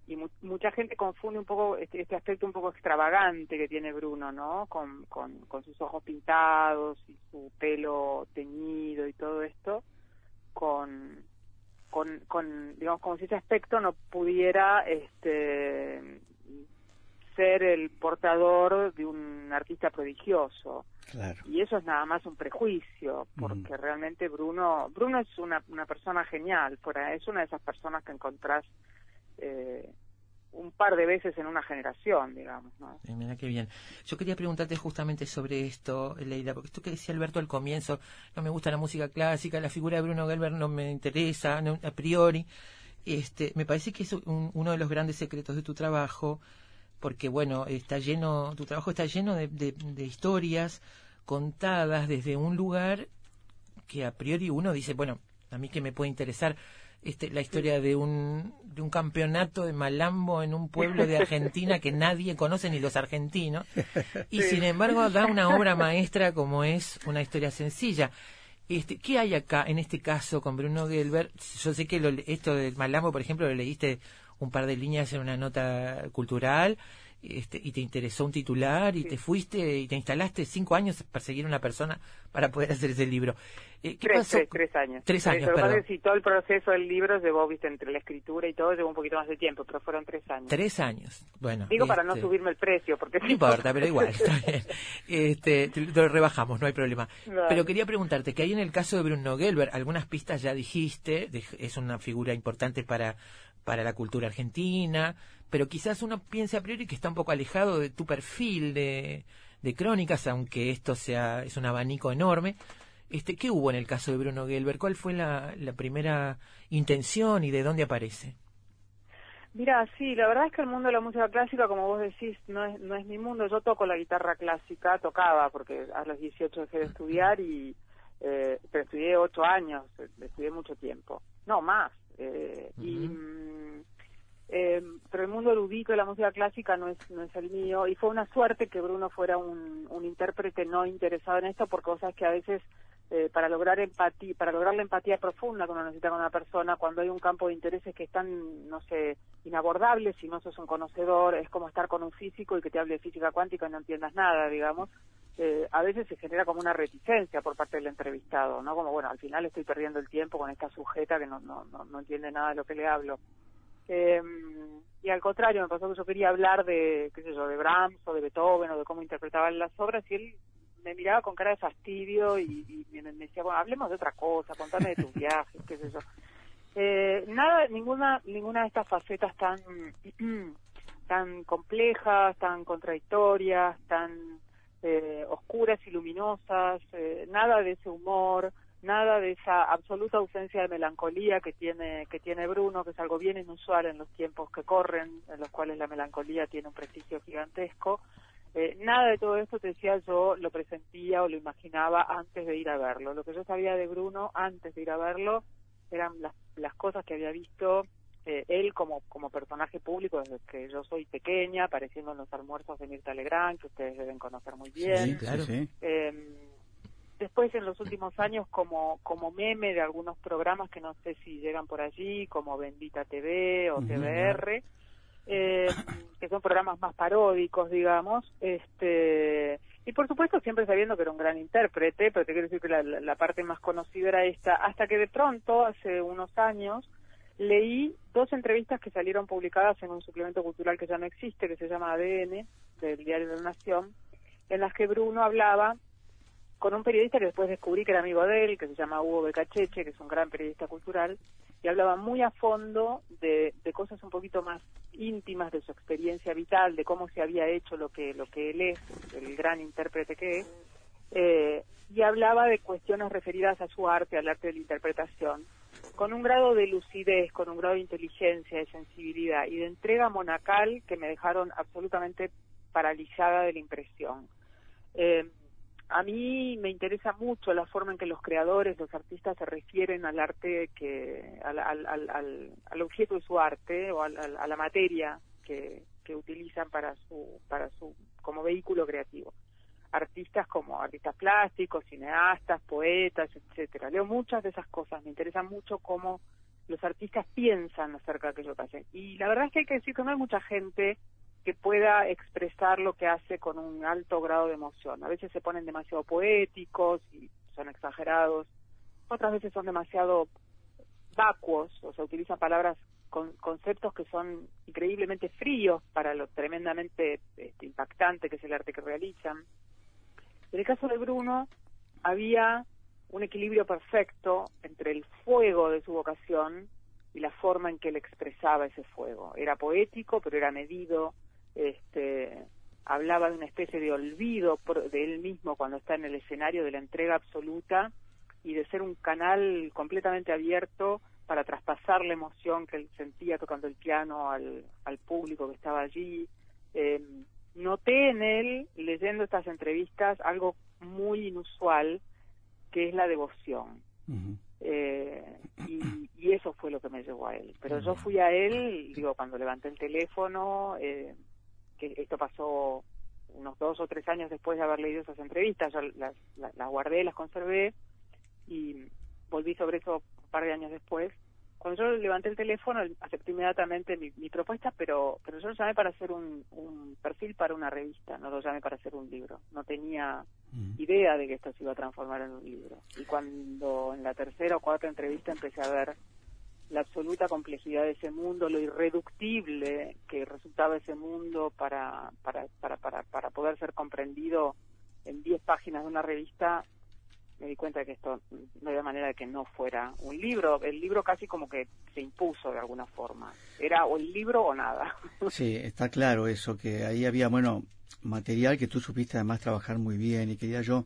y mucha gente confunde un poco este, este, aspecto un poco extravagante que tiene Bruno, ¿no? Con, con, con, sus ojos pintados y su pelo teñido y todo esto, con, con, con digamos, como si ese aspecto no pudiera este, ser el portador de un artista prodigioso. Y eso es nada más un prejuicio, porque realmente Bruno, Bruno es una, una persona genial, es una de esas personas que encontrás eh, un par de veces en una generación, digamos. ¿no? mira qué bien. Yo quería preguntarte justamente sobre esto, Leila, porque esto que decía Alberto al comienzo, no me gusta la música clásica, la figura de Bruno Gelber no me interesa a priori. Este, me parece que es uno de los grandes secretos de tu trabajo, porque bueno, está lleno, tu trabajo está lleno de, de historias contadas desde un lugar que a priori uno dice, bueno, a mí que me puede interesar este, la historia de un, de un campeonato de malambo en un pueblo de Argentina que nadie conoce ni los argentinos y sin embargo da una obra maestra como es una historia sencilla. Este, ¿Qué hay acá en este caso con Bruno Gelber? Yo sé que lo, esto del malambo, por ejemplo, lo leíste un par de líneas en una nota cultural este, y te interesó un titular y te fuiste y te instalaste cinco años a perseguir a una persona para poder hacer ese libro. Eh, ¿Qué tres, pasó? Tres, años. Tres años, Si todo el proceso del libro llevó, viste, entre la escritura y todo, llevó un poquito más de tiempo, pero fueron tres años. Tres años, bueno. Digo para no este, subirme el precio, porque... No importa, pero igual, está bien. Este, lo rebajamos, no hay problema. Pero quería preguntarte, que hay en el caso de Bruno Gelber, algunas pistas ya dijiste, es una figura importante para para la cultura argentina, pero quizás uno piense a priori que está un poco alejado de tu perfil de, de crónicas, aunque esto sea es un abanico enorme. Este, ¿Qué hubo en el caso de Bruno Gelber? ¿Cuál fue la, primera intención y de dónde aparece? Mira, sí, la verdad es que el mundo de la música clásica, como vos decís, no es, no es mi mundo. Yo toco la guitarra clásica, tocaba, porque a los 18 dejé de estudiar, y eh, pero estudié ocho años, estudié mucho tiempo. No, más. Eh, y, eh, pero el mundo erudito de la música clásica no es, no es el mío y fue una suerte que Bruno fuera un, un intérprete no interesado en esto porque cosas que a veces eh, para lograr empatía, para lograr la empatía profunda que uno necesita con una persona, cuando hay un campo de intereses que están, no sé, inabordables, si no sos un conocedor, es como estar con un físico y que te hable de física cuántica y no entiendas nada, digamos. Eh, a veces se genera como una reticencia por parte del entrevistado, ¿no? Como, bueno, al final estoy perdiendo el tiempo con esta sujeta que no, no, no, no entiende nada de lo que le hablo. Eh, y al contrario, me pasó que yo quería hablar de, qué sé yo, de Brahms o de Beethoven o de cómo interpretaban las obras y él me miraba con cara de fastidio y, me decía, bueno, hablemos de otra cosa, contame de tus viajes, qué sé yo. Eh, nada, ninguna, ninguna de estas facetas tan, tan complejas, tan contradictorias, tan eh, oscuras y luminosas, eh, nada de ese humor, nada de esa absoluta ausencia de melancolía que tiene que tiene Bruno, que es algo bien inusual en los tiempos que corren, en los cuales la melancolía tiene un prestigio gigantesco. Eh, nada de todo esto, te decía yo, lo presentía o lo imaginaba antes de ir a verlo. Lo que yo sabía de Bruno antes de ir a verlo eran las, las cosas que había visto eh, él como, como personaje público desde que yo soy pequeña, apareciendo en los almuerzos de Mirta Legrand, que ustedes deben conocer muy bien. claro. Em, después en los últimos años como, como meme de algunos programas que no sé si llegan por allí, como Bendita TV o TVR, eh, que son programas más paródicos, digamos, este y por supuesto siempre sabiendo que era un gran intérprete, pero te quiero decir que la, la parte más conocida era esta, hasta que de pronto, hace unos años, leí dos entrevistas que salieron publicadas en un suplemento cultural que ya no existe, que se llama ADN, del Diario de la Nación, en las que Bruno hablaba con un periodista que después descubrí que era amigo de él, que se llama Hugo Becacheche, que es un gran periodista cultural, y hablaba muy a fondo de, de cosas un poquito más íntimas de su experiencia vital, de cómo se había hecho lo que, lo que él es, el gran intérprete que es, eh, y hablaba de cuestiones referidas a su arte, al arte de la interpretación, con un grado de lucidez, con un grado de inteligencia, de sensibilidad y de entrega monacal que me dejaron absolutamente paralizada de la impresión. Eh, a mí me interesa mucho la forma en que los creadores, los artistas se refieren al arte que, al, al, al, al objeto de su arte o a la materia que, que utilizan para su, para su, como vehículo creativo artistas como artistas plásticos, cineastas, poetas, etcétera. Leo muchas de esas cosas, me interesa mucho cómo los artistas piensan acerca de aquello que hacen. Y la verdad es que hay que decir que no hay mucha gente que pueda expresar lo que hace con un alto grado de emoción. A veces se ponen demasiado poéticos y son exagerados, otras veces son demasiado vacuos, o sea, utilizan palabras con conceptos que son increíblemente fríos para lo tremendamente este, impactante que es el arte que realizan. En el caso de Bruno había un equilibrio perfecto entre el fuego de su vocación y la forma en que él expresaba ese fuego. Era poético, pero era medido, este, hablaba de una especie de olvido de él mismo cuando está en el escenario de la entrega absoluta y de ser un canal completamente abierto para traspasar la emoción que él sentía tocando el piano al, público que estaba allí. Eh, noté en él, leyendo estas entrevistas, algo muy inusual, que es la devoción. eh, y, y, eso fue lo que me llevó a él. Pero yo fui a él, digo, cuando levanté el teléfono, eh, que esto pasó unos dos o tres años después de haber leído esas entrevistas, yo las, las, las guardé, las conservé y volví sobre eso un par de años después. Cuando yo levanté el teléfono, acepté inmediatamente mi, mi propuesta, pero pero yo lo llamé para hacer un, un, perfil para una revista, no lo llamé para hacer un libro. No tenía mm. idea de que esto se iba a transformar en un libro. Y cuando en la tercera o cuarta entrevista empecé a ver la absoluta complejidad de ese mundo, lo irreductible que resultaba ese mundo para, para, para, para, para poder ser comprendido en 10 páginas de una revista, me di cuenta de que esto no había manera de que no fuera un libro. El libro casi como que se impuso de alguna forma. Era o el libro o nada. Sí, está claro eso, que ahí había, bueno, material que tú supiste además trabajar muy bien y quería yo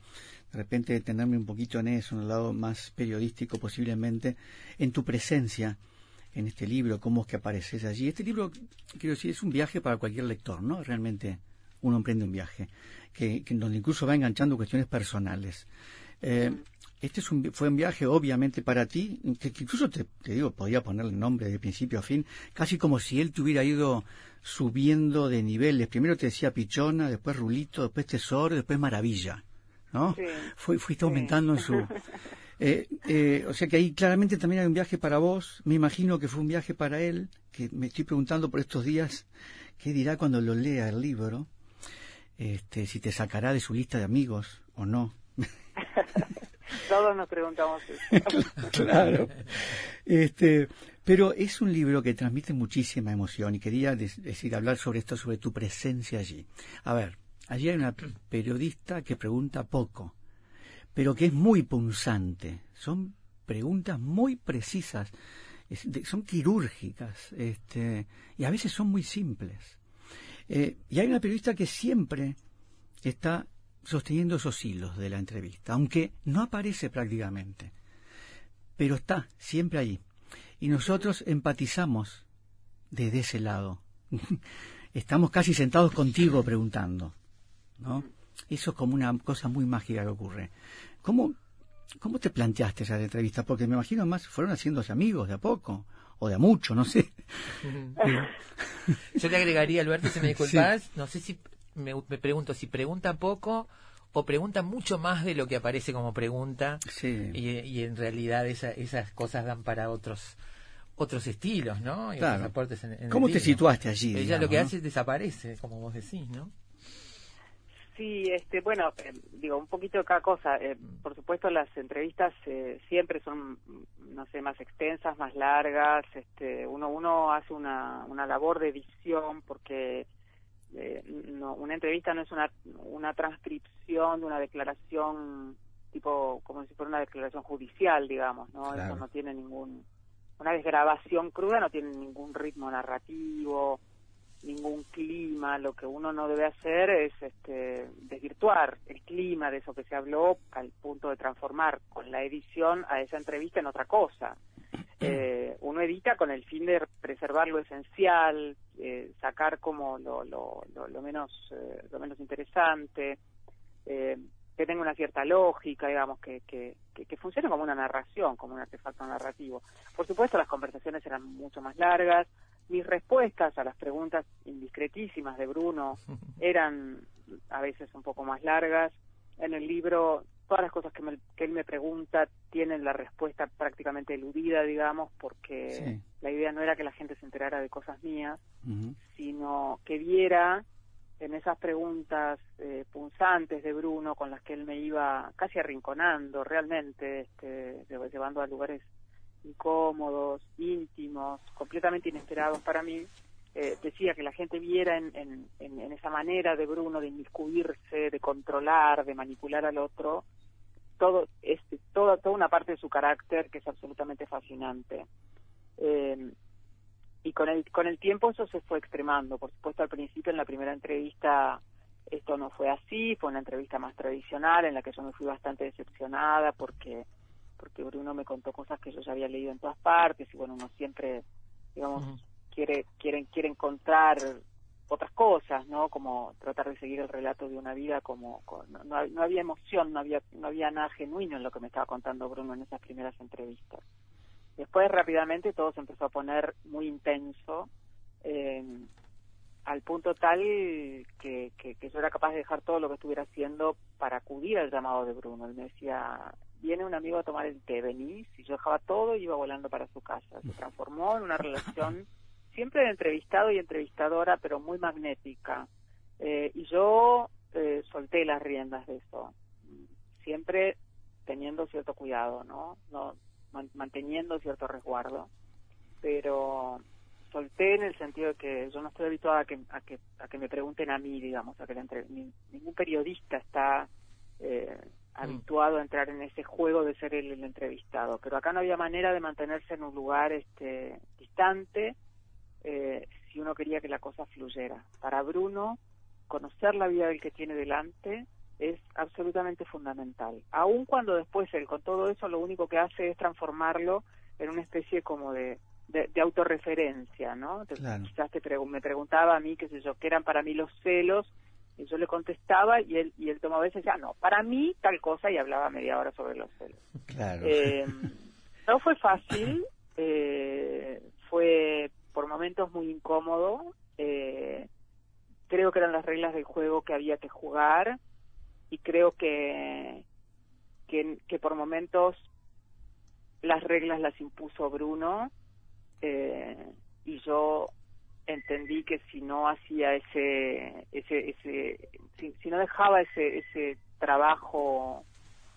de repente detenerme un poquito en eso, en el lado más periodístico posiblemente, en tu presencia en este libro, cómo es que apareces allí. Este libro, quiero decir, es un viaje para cualquier lector, ¿no? Realmente uno emprende un viaje, que, que donde incluso va enganchando cuestiones personales. Eh, este es un, fue un viaje obviamente para ti, que, que incluso te, te, digo, podía ponerle nombre de principio a fin, casi como si él te hubiera ido subiendo de niveles. Primero te decía Pichona, después Rulito, después Tesoro, después Maravilla. ¿no? Sí, Fue, fuiste aumentando en su... Eh, eh, o sea que ahí claramente también hay un viaje para vos, me imagino que fue un viaje para él, que me estoy preguntando por estos días, ¿qué dirá cuando lo lea el libro? Este, si te sacará de su lista de amigos o no. Todos nos preguntamos eso. claro. Este, pero es un libro que transmite muchísima emoción y quería decir, hablar sobre esto, sobre tu presencia allí. A ver, allí hay una periodista que pregunta poco, pero que es muy punzante. Son preguntas muy precisas, son quirúrgicas, este, y a veces son muy simples. Eh, y hay una periodista que siempre está sosteniendo esos hilos de la entrevista, aunque no aparece prácticamente, pero está siempre ahí. Y nosotros empatizamos desde ese lado. Estamos casi sentados contigo preguntando, ¿no? Eso es como una cosa muy mágica que ocurre. ¿Cómo, cómo te planteaste esa entrevista? Porque me imagino más fueron haciéndose amigos de a poco, o de a mucho, no sé. Yo le agregaría, Alberto, si me disculpas, sí. no sé si me, me, pregunto si pregunta poco o pregunta mucho más de lo que aparece como pregunta sí. y, y, en realidad esa, esas cosas dan para otros otros estilos, ¿no? Y claro. aportes en, en ¿Cómo te situaste allí? Ella digamos, lo que ¿no? hace es desaparece, como vos decís, ¿no? Sí, este, bueno, eh, digo, un poquito de cada cosa. Eh, por supuesto, las entrevistas eh, siempre son, no sé, más extensas, más largas. Este, uno, uno hace una, una labor de edición porque eh, no, una entrevista no es una, una transcripción de una declaración tipo como si fuera una declaración judicial, digamos, ¿no? Claro. Eso no tiene ningún, una desgrabación cruda no tiene ningún ritmo narrativo, ningún clima, lo que uno no debe hacer es este, desvirtuar el clima de eso que se habló al punto de transformar con la edición a esa entrevista en otra cosa. Eh, uno edita con el fin de preservar lo esencial, eh, sacar como lo, lo, lo, lo menos eh, lo menos interesante, eh, que tenga una cierta lógica, digamos, que, que, que, que, funcione como una narración, como un artefacto narrativo. Por supuesto, las conversaciones eran mucho más largas, mis respuestas a las preguntas indiscretísimas de Bruno eran a veces un poco más largas. En el libro todas las cosas que, me, que él me pregunta tienen la respuesta prácticamente eludida, digamos, porque la idea no era que la gente se enterara de cosas mías, sino que viera en esas preguntas eh, punzantes de Bruno con las que él me iba casi arrinconando realmente, este, llevando a lugares incómodos, íntimos, completamente inesperados para mí, eh, decía que la gente viera en, en, esa manera de Bruno de inmiscuirse, de controlar, de manipular al otro, todo este, toda, toda una parte de su carácter que es absolutamente fascinante. Eh, y con el, con el tiempo eso se fue extremando. Por supuesto, al principio, en la primera entrevista, esto no fue así, fue una entrevista más tradicional en la que yo me fui bastante decepcionada porque porque Bruno me contó cosas que yo ya había leído en todas partes y bueno, uno siempre, digamos, quiere, quiere, quiere encontrar otras cosas, ¿no? Como tratar de seguir el relato de una vida como, no, no, había emoción, no había no había nada genuino en lo que me estaba contando Bruno en esas primeras entrevistas. Después rápidamente todo se empezó a poner muy intenso, eh, al punto tal que, que, yo era capaz de dejar todo lo que estuviera haciendo para acudir al llamado de Bruno. Él me decía, viene un amigo a tomar el té, venís, y yo dejaba todo y iba volando para su casa. Se transformó en una relación siempre de entrevistado y entrevistadora, pero muy magnética. Eh, y yo eh, solté las riendas de eso, siempre teniendo cierto cuidado, ¿no? no manteniendo cierto resguardo, pero solté en el sentido de que yo no estoy habituada a que, a que, a que me pregunten a mí, digamos, a que ningún periodista está eh, mm. habituado a entrar en ese juego de ser el, entrevistado, pero acá no había manera de mantenerse en un lugar este distante eh, si uno quería que la cosa fluyera. Para Bruno, conocer la vida del que tiene delante es absolutamente fundamental. Aun cuando después él con todo eso lo único que hace es transformarlo en una especie como de, de, autorreferencia, ¿no? Quizás te me preguntaba a mí, qué sé yo, qué eran para mí los celos, y yo le contestaba y él, y él tomaba veces ya, no, para mí tal cosa y hablaba media hora sobre los celos. Claro. Eh, no fue fácil, eh, fue por momentos muy incómodo, eh, creo que eran las reglas del juego que había que jugar, y creo que, que, por momentos las reglas las impuso Bruno eh, y yo entendí que si no hacía ese ese ese si, no dejaba ese ese trabajo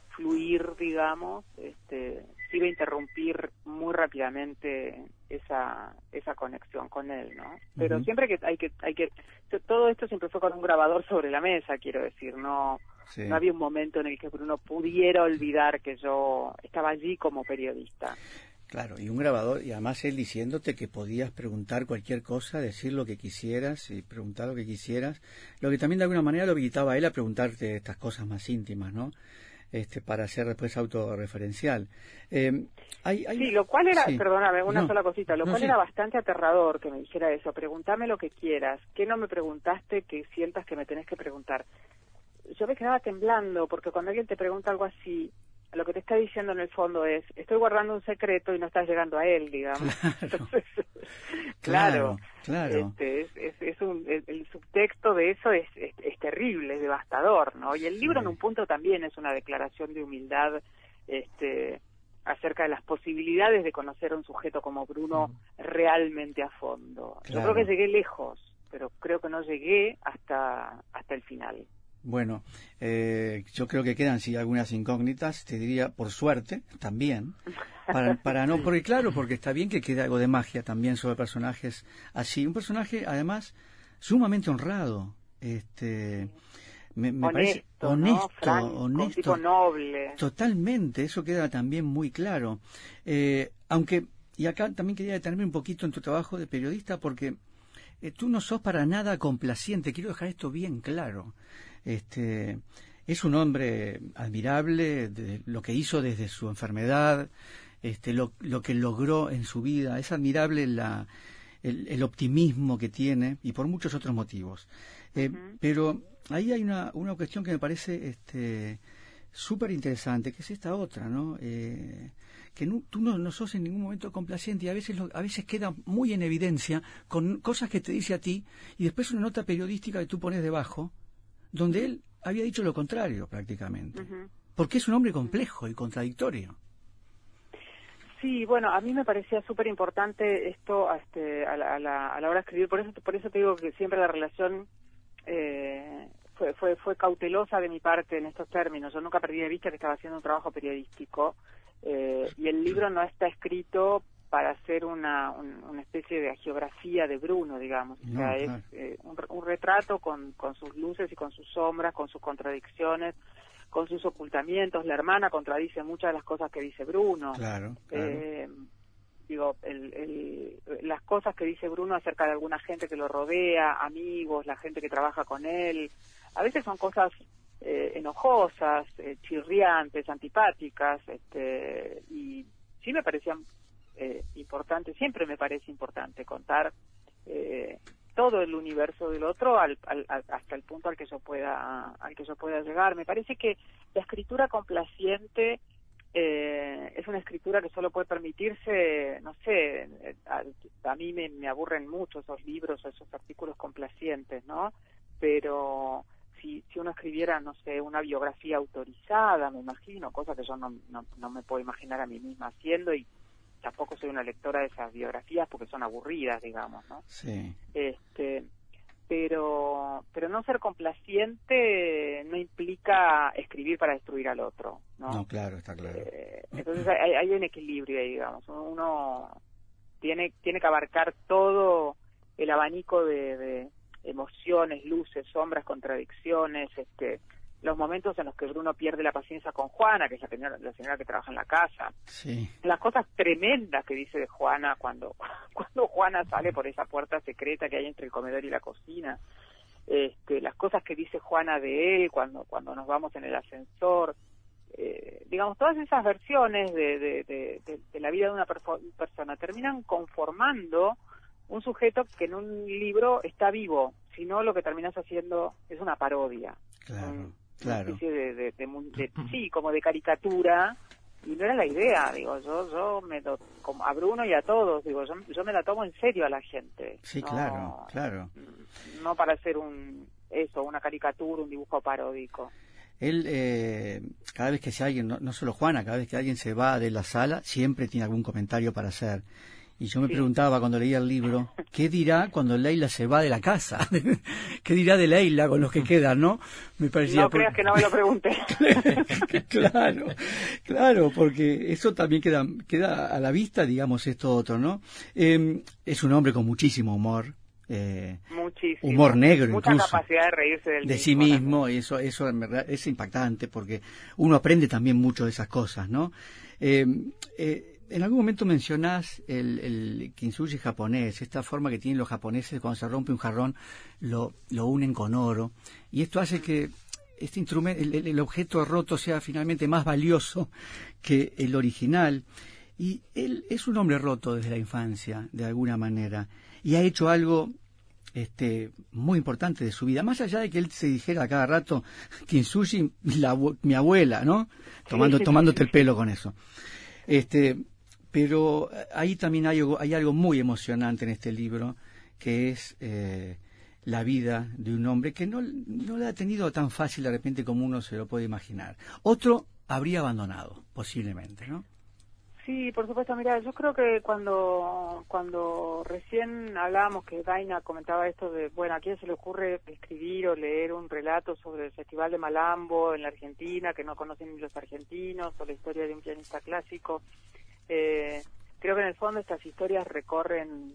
fluir digamos este iba a interrumpir muy rápidamente esa esa conexión con él no pero siempre que hay que hay que todo esto siempre fue con un grabador sobre la mesa quiero decir no no había un momento en el que Bruno pudiera olvidar que yo estaba allí como periodista. Claro, y un grabador, y además él diciéndote que podías preguntar cualquier cosa, decir lo que quisieras y preguntar lo que quisieras, lo que también de alguna manera lo habilitaba a él a preguntarte estas cosas más íntimas, ¿no? Este, para ser después autorreferencial. Eh, sí, lo cual era, perdóname, una sola cosita, lo cual era bastante aterrador que me dijera eso, pregúntame lo que quieras, ¿qué no me preguntaste que sientas que me tenés que preguntar? yo me quedaba temblando porque cuando alguien te pregunta algo así, lo que te está diciendo en el fondo es, estoy guardando un secreto y no estás llegando a él, digamos. Claro, claro, Este, es, es, un, el, subtexto de eso es, es, terrible, es devastador, ¿no? Y el libro en un punto también es una declaración de humildad este, acerca de las posibilidades de conocer a un sujeto como Bruno realmente a fondo. Yo creo que llegué lejos, pero creo que no llegué hasta, hasta el final. Bueno, eh, yo creo que quedan sí algunas incógnitas, te diría por suerte también, para, para no, porque claro, porque está bien que quede algo de magia también sobre personajes así, un personaje además sumamente honrado, este, me, parece honesto, honesto, noble, totalmente, eso queda también muy claro, eh, aunque y acá también quería detenerme un poquito en tu trabajo de periodista porque eh, tú no sos para nada complaciente, quiero dejar esto bien claro. Este, es un hombre admirable, de lo que hizo desde su enfermedad, este, lo, lo que logró en su vida, es admirable la, el, optimismo que tiene y por muchos otros motivos. Eh, pero ahí hay una, una cuestión que me parece este, súper interesante, que es esta otra, ¿no? Eh, que tú no, no, sos en ningún momento complaciente y a veces, a veces queda muy en evidencia con cosas que te dice a ti y después una nota periodística que tú pones debajo donde él había dicho lo contrario prácticamente. Porque es un hombre complejo y contradictorio. Sí, bueno, a mí me parecía súper importante esto este, a, la, a, la, a la hora de escribir, por eso, por eso te digo que siempre la relación eh, fue, fue, fue cautelosa de mi parte en estos términos. Yo nunca perdí de vista que estaba haciendo un trabajo periodístico eh, y el libro no está escrito para hacer una, una especie de geografía de Bruno, digamos. o sea, es eh, un, un, retrato con, con sus luces y con sus sombras, con sus contradicciones, con sus ocultamientos. La hermana contradice muchas de las cosas que dice Bruno. Claro, claro. Eh, digo, el, el, las cosas que dice Bruno acerca de alguna gente que lo rodea, amigos, la gente que trabaja con él, a veces son cosas eh, enojosas, eh, chirriantes, antipáticas, este, y sí me parecían eh, importante, siempre me parece importante contar eh, todo el universo del otro al, al, hasta el punto al que yo pueda al que yo pueda llegar. Me parece que la escritura complaciente eh, es una escritura que solo puede permitirse, no sé, a, a mí me, aburren mucho esos libros, esos artículos complacientes, ¿no? Pero si, si uno escribiera, no sé, una biografía autorizada, me imagino, cosa que yo no, no, no me puedo imaginar a mí misma haciendo y tampoco soy una lectora de esas biografías porque son aburridas, digamos, ¿no? Sí. Este, pero pero no ser complaciente no implica escribir para destruir al otro, ¿no? No, claro, está claro. Eh, entonces hay, hay un equilibrio ahí, digamos. Uno tiene tiene que abarcar todo el abanico de, de emociones, luces, sombras, contradicciones, este los momentos en los que Bruno pierde la paciencia con Juana, que es la señora, la señora que trabaja en la casa, sí. las cosas tremendas que dice de Juana cuando, cuando Juana sale por esa puerta secreta que hay entre el comedor y la cocina, este, las cosas que dice Juana de él cuando, cuando nos vamos en el ascensor, eh, digamos, todas esas versiones de, de, de, de, de la vida de una persona terminan conformando un sujeto que en un libro está vivo, si no lo que terminas haciendo es una parodia. Claro. Un, claro. una especie de, de, de, de, sí como de caricatura y no era la idea digo yo yo me como a Bruno y a todos digo yo, yo me la tomo en serio a la gente sí no, claro claro no para hacer un eso una caricatura un dibujo paródico él, eh, cada vez que si alguien, no, no solo Juana, cada vez que alguien se va de la sala, siempre tiene algún comentario para hacer. Y yo me sí. preguntaba cuando leía el libro, ¿qué dirá cuando Leila se va de la casa? ¿Qué dirá de Leila con los que quedan, no? Me parecía... No creas que no me lo pregunté. claro, claro, porque eso también queda, queda a la vista, digamos, esto otro, ¿no? Eh, es un hombre con muchísimo humor. Eh, Muchísimo. humor negro Mucha incluso capacidad de reírse del de mismo, sí mismo y eso eso en verdad es impactante porque uno aprende también mucho de esas cosas no eh, eh, en algún momento mencionás el, el kintsugi japonés, esta forma que tienen los japoneses cuando se rompe un jarrón, lo, lo unen con oro. Y esto hace que este instrumento, el, el, objeto roto sea finalmente más valioso que el original. Y él es un hombre roto desde la infancia, de alguna manera, y ha hecho algo este, muy importante de su vida, más allá de que él se dijera a cada rato, Kintsugi, la, mi abuela, ¿no? Tomando, tomándote el pelo con eso. Este, pero ahí también hay, hay, algo muy emocionante en este libro, que es eh, la vida de un hombre que no, no la ha tenido tan fácil de repente como uno se lo puede imaginar. Otro habría abandonado, posiblemente, ¿no? Sí, por supuesto. Mira, yo creo que cuando cuando recién hablábamos que Daina comentaba esto de, bueno, ¿a quién se le ocurre escribir o leer un relato sobre el Festival de Malambo en la Argentina que no conocen ni los argentinos o la historia de un pianista clásico? Eh, creo que en el fondo estas historias recorren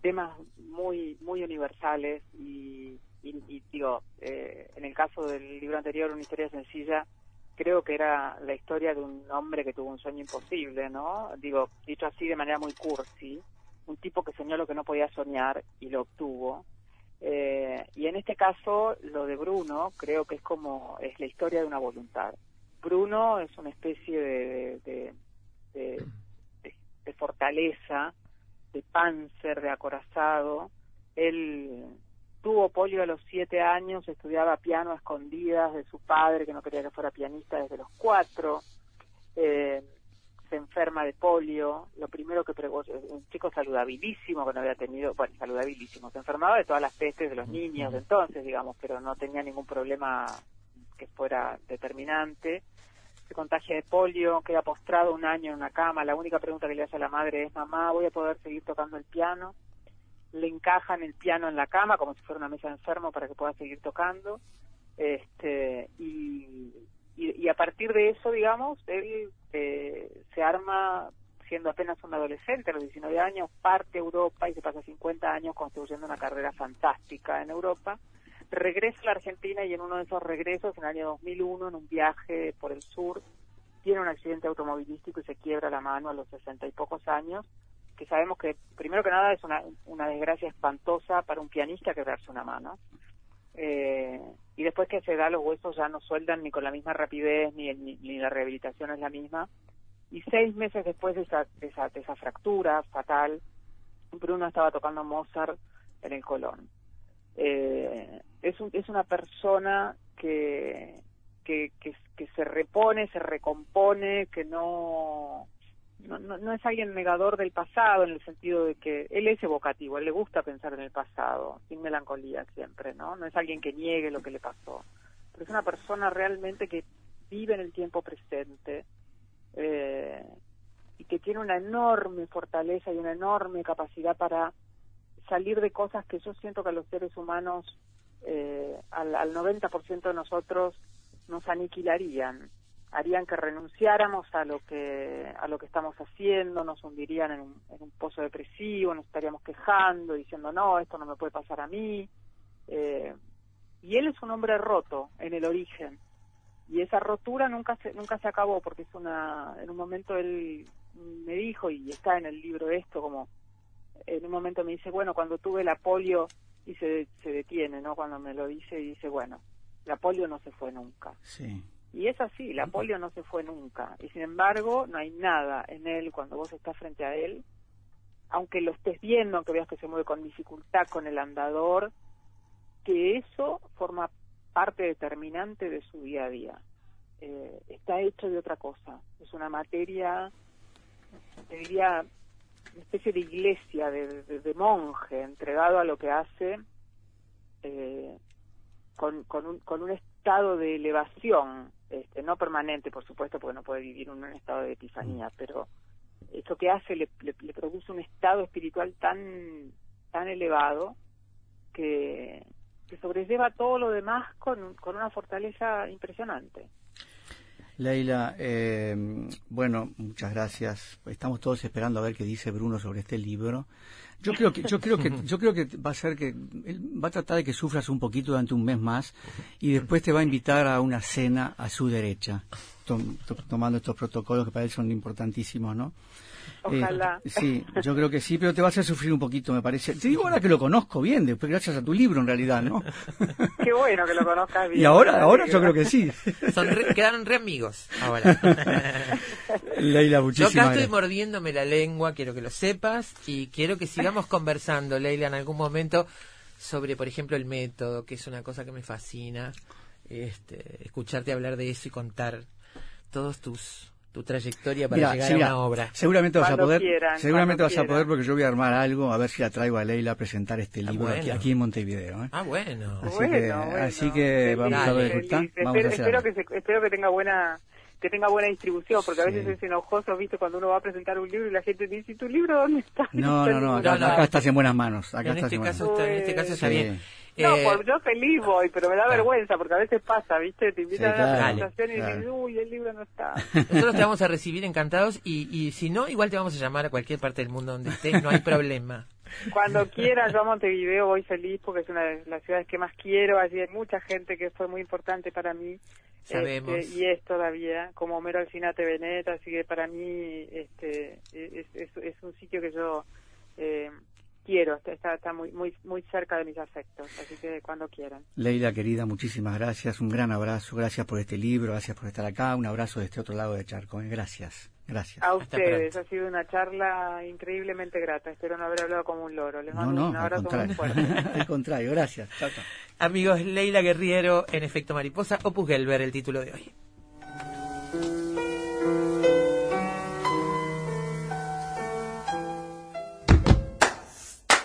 temas muy muy universales y, y, digo, eh, en el caso del libro anterior, una historia sencilla, creo que era la historia de un hombre que tuvo un sueño imposible, ¿no? Digo, dicho así de manera muy cursi, un tipo que soñó lo que no podía soñar y lo obtuvo. Eh, y en este caso, lo de Bruno, creo que es como, es la historia de una voluntad. Bruno es una especie de, de, de, de, fortaleza, de panzer, de acorazado. Él tuvo polio a los siete años, estudiaba piano a escondidas de su padre, que no quería que fuera pianista desde los cuatro, eh, se enferma de polio, lo primero que preguntó, un chico saludabilísimo que no había tenido, bueno, saludabilísimo, se enfermaba de todas las pestes de los niños entonces, digamos, pero no tenía ningún problema que fuera determinante. Se contagia de polio, queda postrado un año en una cama, la única pregunta que le hace a la madre es, mamá, ¿voy a poder seguir tocando el piano? Le encajan el piano en la cama como si fuera una mesa de enfermo para que pueda seguir tocando. Este, y, y, a partir de eso, digamos, él eh, se arma siendo apenas un adolescente, a los 19 años, parte Europa y se pasa 50 años construyendo una carrera fantástica en Europa regresa a la Argentina y en uno de esos regresos, en el año 2001, en un viaje por el sur, tiene un accidente automovilístico y se quiebra la mano a los sesenta y pocos años, que sabemos que, primero que nada, es una, una desgracia espantosa para un pianista quebrarse una mano. Eh, y después que se da los huesos ya no sueldan ni con la misma rapidez, ni, ni, la rehabilitación es la misma. Y seis meses después de esa, de esa, de esa fractura fatal, Bruno estaba tocando Mozart en el Colón eh, es, un, es una persona que, que, que, se repone, se recompone, que no, no, no, es alguien negador del pasado en el sentido de que él es evocativo, él le gusta pensar en el pasado, sin melancolía siempre, ¿no? No es alguien que niegue lo que le pasó, pero es una persona realmente que vive en el tiempo presente eh, y que tiene una enorme fortaleza y una enorme capacidad para salir de cosas que yo siento que a los seres humanos, eh, al, al 90% de nosotros, nos aniquilarían, harían que renunciáramos a lo que a lo que estamos haciendo, nos hundirían en un, en un pozo depresivo, nos estaríamos quejando, diciendo no, esto no me puede pasar a mí. Eh, y él es un hombre roto en el origen y esa rotura nunca se nunca se acabó porque es una en un momento él me dijo y está en el libro esto como en un momento me dice, bueno, cuando tuve la polio y se, se detiene, ¿no? Cuando me lo dice y dice, bueno, la polio no se fue nunca. Sí. Y es así, la polio no se fue nunca. Y sin embargo, no hay nada en él cuando vos estás frente a él, aunque lo estés viendo, aunque veas que se mueve con dificultad con el andador, que eso forma parte determinante de su día a día. Eh, está hecho de otra cosa. Es una materia, te diría, una especie de iglesia, de, monje, entregado a lo que hace, eh, con, un, estado de elevación, este, no permanente, por supuesto, porque no puede vivir en un estado de epifanía, pero esto que hace le, le, produce un estado espiritual tan, tan elevado que, que sobrelleva todo lo demás con, con una fortaleza impresionante. Leila, eh, bueno, muchas gracias. Estamos todos esperando a ver qué dice Bruno sobre este libro. Yo creo que, yo creo que, yo creo que va a ser que va a tratar de que sufras un poquito durante un mes más y después te va a invitar a una cena a su derecha, tomando estos protocolos que para él son importantísimos, ¿no? Ojalá. Eh, sí, yo creo que sí, pero te va a sufrir un poquito, me parece. Te digo ahora que lo conozco bien, después gracias a tu libro en realidad, ¿no? Qué bueno que lo conozcas bien. Y ahora, ahora yo creo que sí. Son quedaron re amigos ahora. Leila, muchísimas Yo acá estoy mordiéndome la lengua, quiero que lo sepas y quiero que sigamos conversando, Leila, en algún momento sobre, por ejemplo, el método, que es una cosa que me fascina. Este, escucharte hablar de eso y contar todos tus tu trayectoria para llegar a una obra. Seguramente vas a poder, seguramente vas a poder porque yo voy a armar algo, a ver si la traigo a Leila a presentar este ah, libro aquí, en Montevideo. ¿eh? Ah, bueno. Así que, vamos a ver, espero, que espero que tenga buena que tenga buena distribución, porque a veces es enojoso, ¿viste? Cuando uno va a presentar un libro y la gente dice, ¿y tu libro dónde está? No, no, no, acá, estás en buenas manos. Acá en, este está, en este caso está bien. No, eh, yo feliz voy, pero me da vergüenza porque a veces pasa, ¿viste? Te invitan a la presentación y dices, uy, el libro no está. Nosotros te vamos a recibir encantados y, y si no, igual te vamos a llamar a cualquier parte del mundo donde estés, no hay problema. Cuando quieras, yo a Montevideo voy feliz porque es una de las ciudades que más quiero. Allí hay mucha gente que fue muy importante para mí. Sabemos. Este, y es todavía, como Homero Alcinate Benet, así que para mí este, es, es, es un sitio que yo eh, quiero, está, está muy, muy, muy cerca de mis afectos, así que cuando quieran. Leila, querida, muchísimas gracias, un gran abrazo, gracias por este libro, gracias por estar acá, un abrazo de este otro lado de Charco, ¿eh? gracias. Gracias. A ustedes, ha sido una charla increíblemente grata. Espero no haber hablado como un loro. Les mando un abrazo muy fuerte. al contrario, gracias. Amigos, Leila Guerriero en Efecto Mariposa, Opus Gelber, el título de hoy.